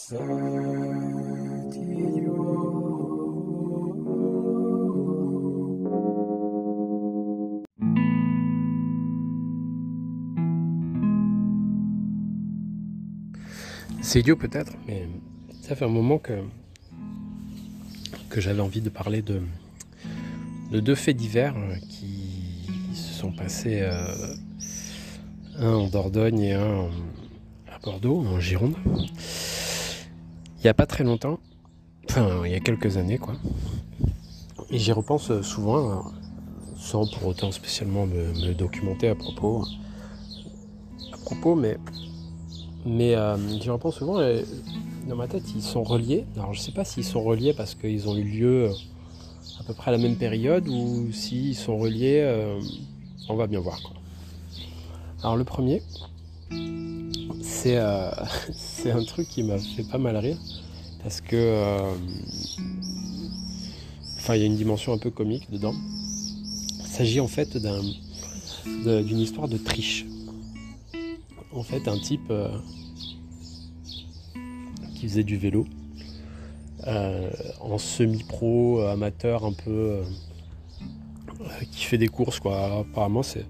C'est idiot peut-être, mais ça fait un moment que, j'avais envie de parler de, de deux faits divers qui se sont passés, euh, un en Dordogne et un à Bordeaux, en Gironde. Il n'y a pas très longtemps, enfin il y a quelques années quoi. Et j'y repense souvent, sans pour autant spécialement me, me documenter à propos, à propos, mais mais euh, j'y repense souvent et dans ma tête ils sont reliés. Alors je sais pas s'ils sont reliés parce qu'ils ont eu lieu à peu près à la même période ou s'ils sont reliés, euh, on va bien voir quoi. Alors le premier, c'est euh, c'est un truc qui m'a fait pas mal rire parce que euh, enfin il y a une dimension un peu comique dedans. Il s'agit en fait d'un d'une histoire de triche. En fait, un type euh, qui faisait du vélo en semi-pro, amateur un peu, qui fait des courses quoi. Apparemment, c'est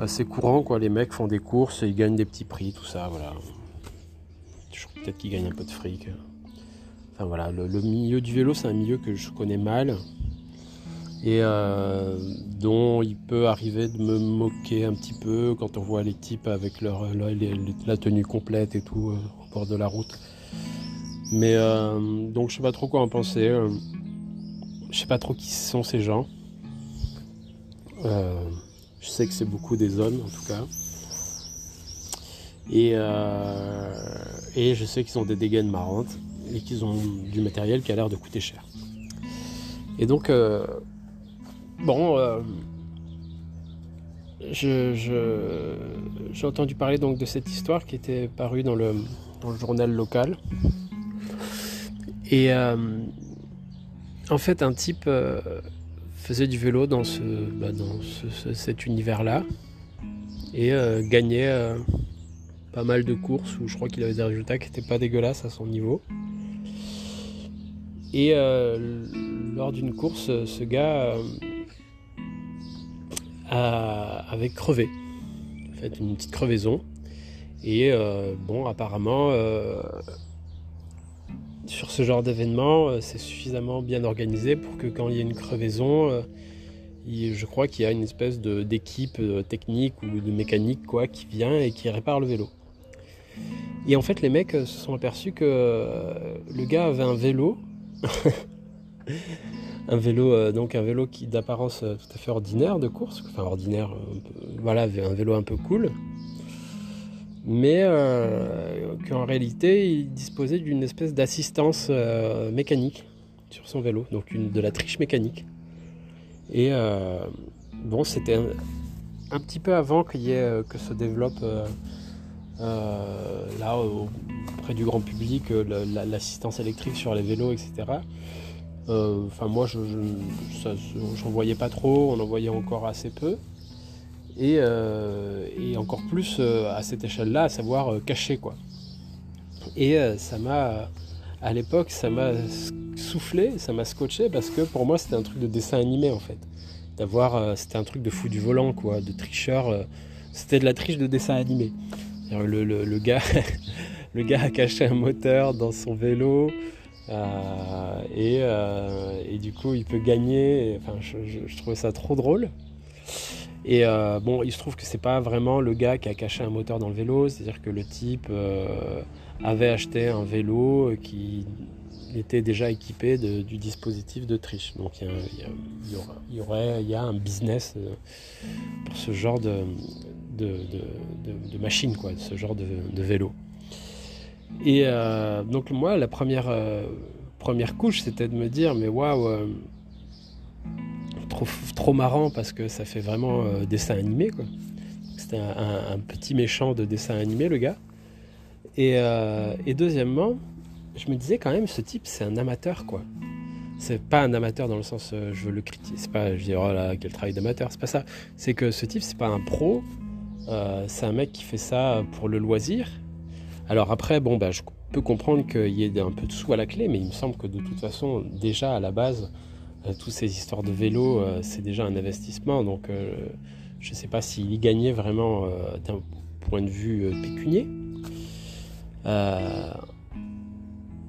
assez courant quoi. Les mecs font des courses, ils gagnent des petits prix, tout ça, voilà. Peut-être qu'ils gagnent un peu de fric. Enfin voilà, le, milieu du vélo, c'est un milieu que je connais mal et euh, dont il peut arriver de me moquer un petit peu quand on voit les types avec leur, la tenue complète et tout euh, au bord de la route. Mais euh, donc je sais pas trop quoi en penser. je sais pas trop qui sont ces gens. Je sais que c'est beaucoup des hommes en tout cas. Et, euh, et je sais qu'ils ont des dégaines marrantes et qu'ils ont du matériel qui a l'air de coûter cher. Et donc, euh, bon, euh, j'ai entendu parler donc de cette histoire qui était parue dans le, dans le journal local. Et euh, en fait, un type faisait du vélo dans, ce, bah, dans ce- ce- cet univers-là et euh, gagnait euh, pas mal de courses où je crois qu'il avait des résultats qui n'étaient pas dégueulasses à son niveau. Et euh, lors d'une course, ce gars a- avait crevé, fait une petite crevaison. Et bon, apparemment, sur ce genre d'événement, euh, c'est suffisamment bien organisé pour que quand il y a une crevaison, euh, je crois qu'il y a une espèce d'équipe euh, technique ou de mécanique quoi, qui vient et qui répare le vélo. Et en fait, les mecs se sont aperçus que le gars avait un vélo un vélo donc un vélo qui d'apparence tout à fait ordinaire de course enfin ordinaire voilà un vélo un peu cool mais euh, qu'en réalité il disposait d'une espèce d'assistance euh, mécanique sur son vélo. Donc de la triche mécanique. Et euh, bon c'était un, petit peu avant y ait que se développe là au- auprès du grand public l'assistance électrique sur les vélos etc Enfin, moi, je, je, voyais pas trop, on en voyait encore assez peu. Et, euh, et encore plus euh, à cette échelle-là, à savoir euh, caché, quoi. Et ça m'a, à l'époque, ça m'a soufflé, ça m'a scotché, parce que pour moi, c'était un truc de dessin animé, en fait. D'avoir, c'était un truc de fou du volant, quoi, de tricheur. c'était de la triche de dessin animé. Le, gars, le gars a caché un moteur dans son vélo. Et, du coup, il peut gagner. Enfin, je trouvais ça trop drôle. Et euh, bon, il se trouve que c'est pas vraiment le gars qui a caché un moteur dans le vélo, c'est-à-dire que le type euh, avait acheté un vélo qui était déjà équipé du dispositif de triche. Donc il y, a- aurait, il y a un business euh, pour ce genre de, machine, quoi, ce genre de, vélo. Et donc moi, la première, première couche, c'était de me dire, mais waouh, trop, marrant parce que ça fait vraiment euh, dessin animé, quoi. C'était un, petit méchant de dessin animé, le gars. Et, euh, et deuxièmement, je me disais quand même, ce type, c'est un amateur, quoi. C'est pas un amateur dans le sens, euh, je veux le critiquer. C'est pas, je dis, oh là, quel travail d'amateur. C'est pas ça. C'est que ce type, c'est pas un pro. euh, c'est un mec qui fait ça pour le loisir. Alors après, bon, bah, je, peux comprendre qu'il y ait un peu de sous à la clé, mais il me semble que de toute façon, déjà à la base, toutes ces histoires de vélo, euh, c'est déjà un investissement. Donc je ne sais pas s'il y gagnait vraiment d'un point de vue pécunier.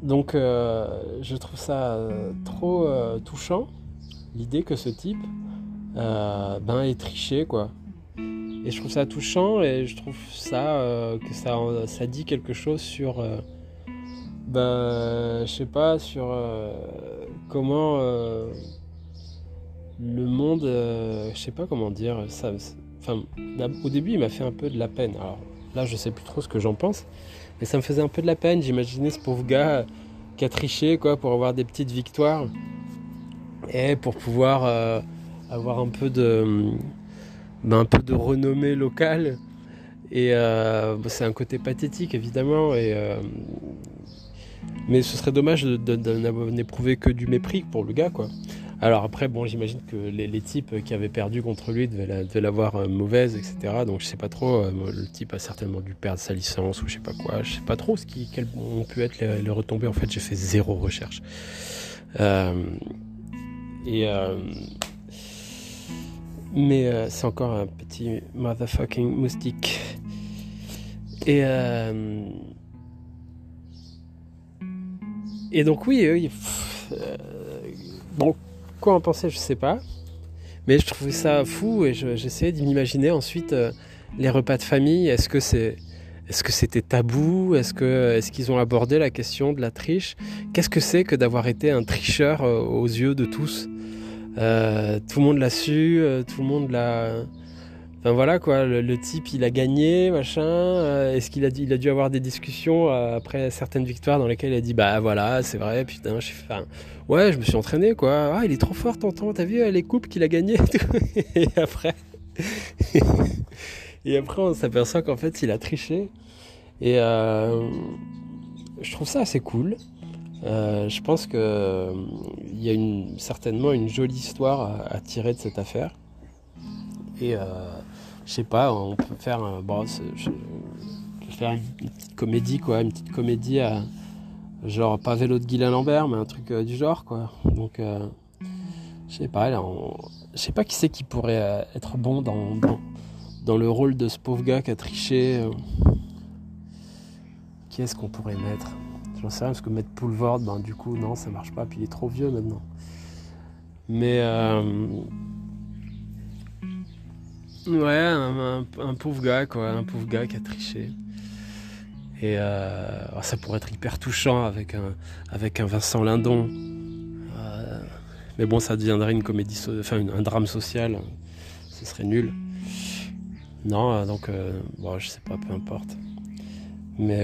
donc je trouve ça trop touchant, l'idée que ce type ben, ait triché, quoi. Et je trouve ça touchant et je trouve ça euh, que ça, dit quelque chose sur, euh, ben, je sais pas, sur euh, comment le monde, je sais pas comment dire, ça, enfin, au début il m'a fait un peu de la peine. Alors là je sais plus trop ce que j'en pense, mais ça me faisait un peu de la peine. J'imaginais ce pauvre gars qui a triché quoi pour avoir des petites victoires et pour pouvoir avoir un peu de ben, un peu de renommée locale. Et euh, c'est un côté pathétique évidemment. Et, euh, mais ce serait dommage de, n'éprouver que du mépris pour le gars quoi. Alors après bon j'imagine que les, types qui avaient perdu contre lui devaient l'avoir euh, mauvaise etc. Donc je sais pas trop. le type a certainement dû perdre sa licence ou je sais pas quoi. Je sais pas trop ce qui quelles ont pu être les, retombées. En fait j'ai fait zéro recherche. et mais euh, c'est encore un petit motherfucking moustique. Et euh, et donc oui, euh, bon, quoi en penser, je sais pas. Mais je trouvais ça fou et j'essayais d'imaginer ensuite les repas de famille. Est-ce que c'est est-ce que c'était tabou? Est-ce que est-ce qu'ils ont abordé la question de la triche? Qu'est-ce que c'est que d'avoir été un tricheur aux yeux de tous? Euh, tout le monde l'a su, euh, tout le monde l'a. Enfin voilà quoi, le, type il a gagné, machin. Euh, est-ce qu'il a, il a dû avoir des discussions après certaines victoires dans lesquelles il a dit bah voilà, c'est vrai, putain, je suis. Ouais, je me suis entraîné quoi. Ah, il est trop fort, tonton, t'as vu les coupes qu'il a gagnées Et après. et après, on s'aperçoit qu'en fait, il a triché. Et je trouve ça assez cool. Euh, je pense qu'il euh, y a certainement une jolie histoire à, tirer de cette affaire. Et euh, je sais pas, on peut faire, bon, faire une, petite comédie, quoi, une petite comédie à genre pas vélo de Guylain Lambert, mais un truc du genre, quoi. Donc, je sais pas, je sais pas qui c'est qui pourrait être bon dans, dans, dans, le rôle de ce pauvre gars qui a triché. Qui est-ce qu'on pourrait mettre? J'en sais rien, parce que mettre Poulvord, ben, du coup, non, ça marche pas. Puis il est trop vieux maintenant. Mais. Euh, ouais, un, pauvre gars, quoi. Un pauvre gars qui a triché. Et euh, oh, ça pourrait être hyper touchant avec un, avec un Vincent Lindon. Euh, mais bon, ça deviendrait une comédie, enfin un drame social. Ce serait nul. Non, donc, bon, je sais pas, peu importe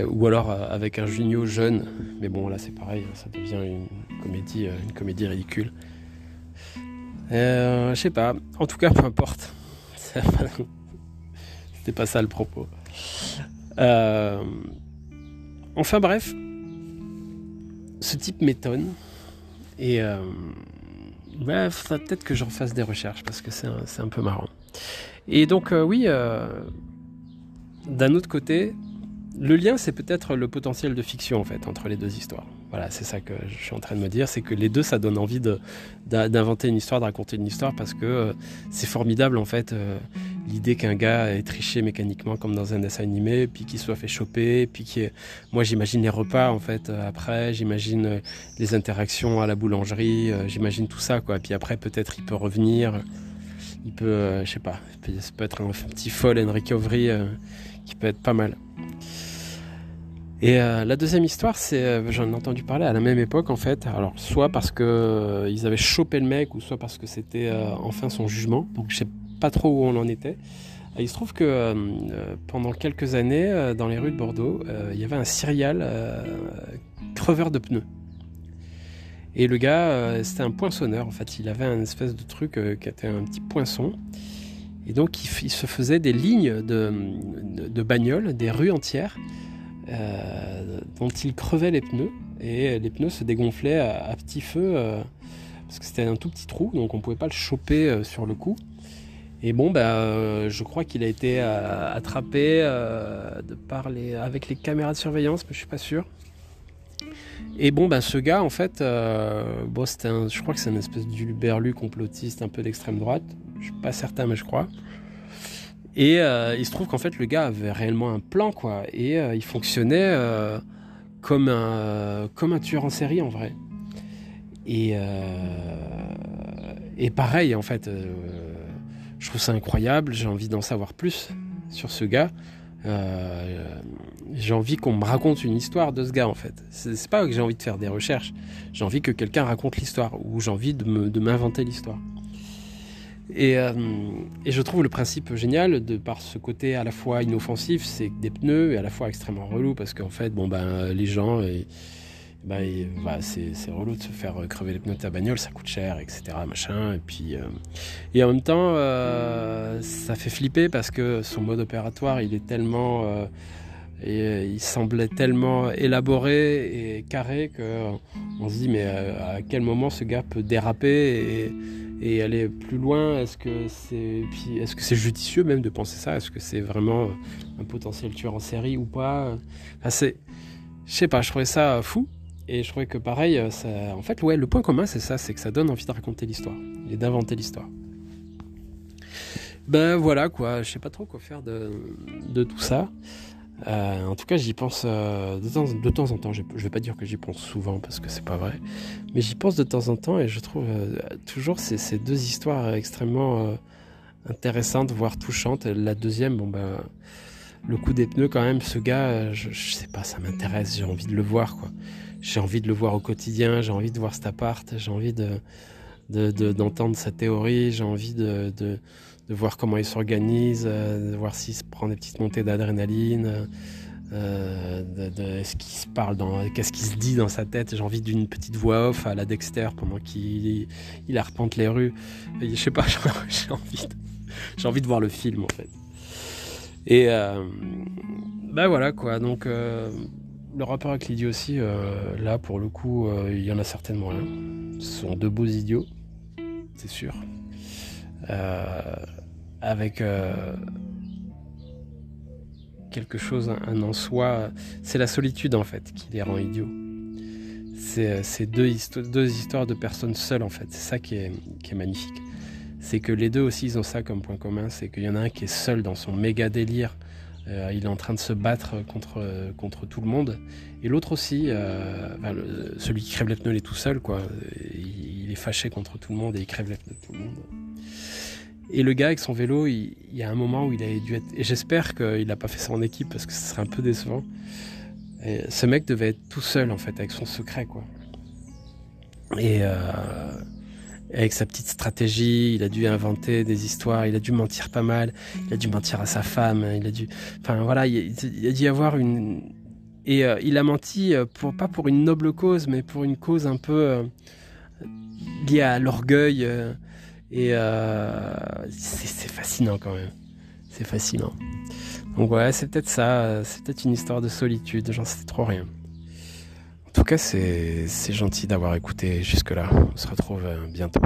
ou alors euh, avec un Junio jeune, mais bon là c'est pareil, hein, ça devient une comédie, euh, une comédie ridicule. Euh, je sais pas, en tout cas peu importe. C'était pas ça le propos. Enfin bref, ce type m'étonne et bah, faudra peut-être que j'en fasse des recherches parce que c'est un, un, peu marrant. Et donc oui, d'un autre côté, le lien, c'est peut-être le potentiel de fiction en fait entre les deux histoires. Voilà, c'est ça que je suis en train de me dire, c'est que les deux, ça donne envie d'inventer une histoire, de raconter une histoire, parce que euh, c'est formidable en fait euh, l'idée qu'un gars ait triché mécaniquement comme dans un dessin animé, puis qu'il soit fait choper, puis qui, moi j'imagine les repas en fait euh, après, j'imagine les interactions à la boulangerie, j'imagine tout ça quoi. Puis après peut-être il peut revenir, il peut, je sais pas, ça peut être un petit folle Enrique Auvry qui peut être pas mal. Et euh, la deuxième histoire, c'est euh, j'en ai entendu parler à la même époque en fait. Alors soit parce que euh, ils avaient chopé le mec, ou soit parce que c'était enfin son jugement. Donc je sais pas trop où on en était. il se trouve que pendant quelques années, dans les rues de Bordeaux, il y avait un serial creveur de pneus. Et le gars, c'était un poinçonneur en fait. Il avait un espèce de truc qui était un petit poinçon. Et donc il, se faisait des lignes de, de bagnoles, des rues entières euh, dont il crevait les pneus et les pneus se dégonflaient à, petit feu euh, parce que c'était un tout petit trou donc on pouvait pas le choper euh, sur le coup. Et bon, bah, je crois qu'il a été attrapé de par les, avec les caméras de surveillance, mais je suis pas sûr. Et bon, bah, ce gars, en fait, bon, un, je crois que c'est une espèce d'uluberlu complotiste un peu d'extrême droite. Je suis pas certain, mais je crois. Et euh, il se trouve qu'en fait, le gars avait réellement un plan, quoi. Et euh, il fonctionnait comme, un, comme un tueur en série, en vrai. Et, pareil, en fait, je trouve ça incroyable. J'ai envie d'en savoir plus sur ce gars. Euh, j'ai envie qu'on me raconte une histoire de ce gars en fait. C'est pas que j'ai envie de faire des recherches, j'ai envie que quelqu'un raconte l'histoire ou j'ai envie de m'inventer l'histoire. Et, euh, et, je trouve le principe génial de par ce côté à la fois inoffensif, c'est des pneus et à la fois extrêmement relou parce qu'en fait, bon ben les gens, bah, c'est, relou de se faire crever les pneus de ta bagnole, ça coûte cher, etc. Machin. Et puis, euh, et en même temps, euh, ça fait flipper parce que son mode opératoire, il est tellement, euh, et, il semblait tellement élaboré et carré que on se dit mais à quel moment ce gars peut déraper et, aller plus loin? Est-ce que c'est, judicieux même de penser ça? Est-ce que c'est vraiment un potentiel tueur en série ou pas? Enfin, c'est, je sais pas, je trouvais ça fou. Et je trouvais que pareil, euh, en fait, ouais, le point commun, c'est ça, c'est que ça donne envie de raconter l'histoire et d'inventer l'histoire. Ben voilà, quoi, je sais pas trop quoi faire de tout ça. Euh, en tout cas, j'y pense euh, de, temps, en temps. Je, je vais pas dire que j'y pense souvent parce que c'est pas vrai, mais j'y pense de temps en temps et je trouve toujours ces, ces, deux histoires extrêmement intéressantes, voire touchantes. La deuxième, bon ben, le coup des pneus quand même, ce gars, je, je sais pas, ça m'intéresse, j'ai envie de le voir quoi j'ai envie de le voir au quotidien, j'ai envie de voir cet appart, j'ai envie de, d'entendre sa théorie, j'ai envie de, de, voir comment il s'organise, euh, de voir s'il se prend des petites montées d'adrénaline, euh, de, ce qui se parle, dans, qu'est-ce qui se dit dans sa tête. J'ai envie d'une petite voix off à la Dexter pendant qu'il il arpente les rues. Je sais pas, j'ai envie, de, j'ai envie de voir le film en fait. Et euh, ben voilà quoi, donc le rapport avec l'idiotie, euh, là, pour le coup, euh, il y en a certainement un. Ce sont deux beaux idiots, c'est sûr. Euh, avec quelque chose, un en soi. C'est la solitude, en fait, qui les rend idiots. C'est deux, deux, histoires de personnes seules, en fait. C'est ça qui est, magnifique. C'est que les deux aussi, ils ont ça comme point commun. C'est qu'il y en a un qui est seul dans son méga délire euh, il est en train de se battre contre, tout le monde. Et l'autre aussi, euh, celui qui crève les pneus, il est tout seul, quoi. Il, est fâché contre tout le monde et il crève les pneus de tout le monde. Et le gars avec son vélo, il, y a un moment où il a dû être. Et j'espère qu'il n'a pas fait ça en équipe parce que ce serait un peu décevant. ce mec devait être tout seul en fait, avec son secret, quoi. Et, euh, avec sa petite stratégie, il a dû inventer des histoires, il a dû mentir pas mal, il a dû mentir à sa femme, il a dû, enfin voilà, il, a dû y avoir une et euh, il a menti euh, pour pas pour une noble cause, mais pour une cause un peu liée à l'orgueil et c'est fascinant quand même, c'est fascinant. Donc ouais, c'est peut-être ça, c'est peut-être une histoire de solitude, j'en sais trop rien. En tout cas, c'est gentil d'avoir écouté jusque-là. On se retrouve bientôt.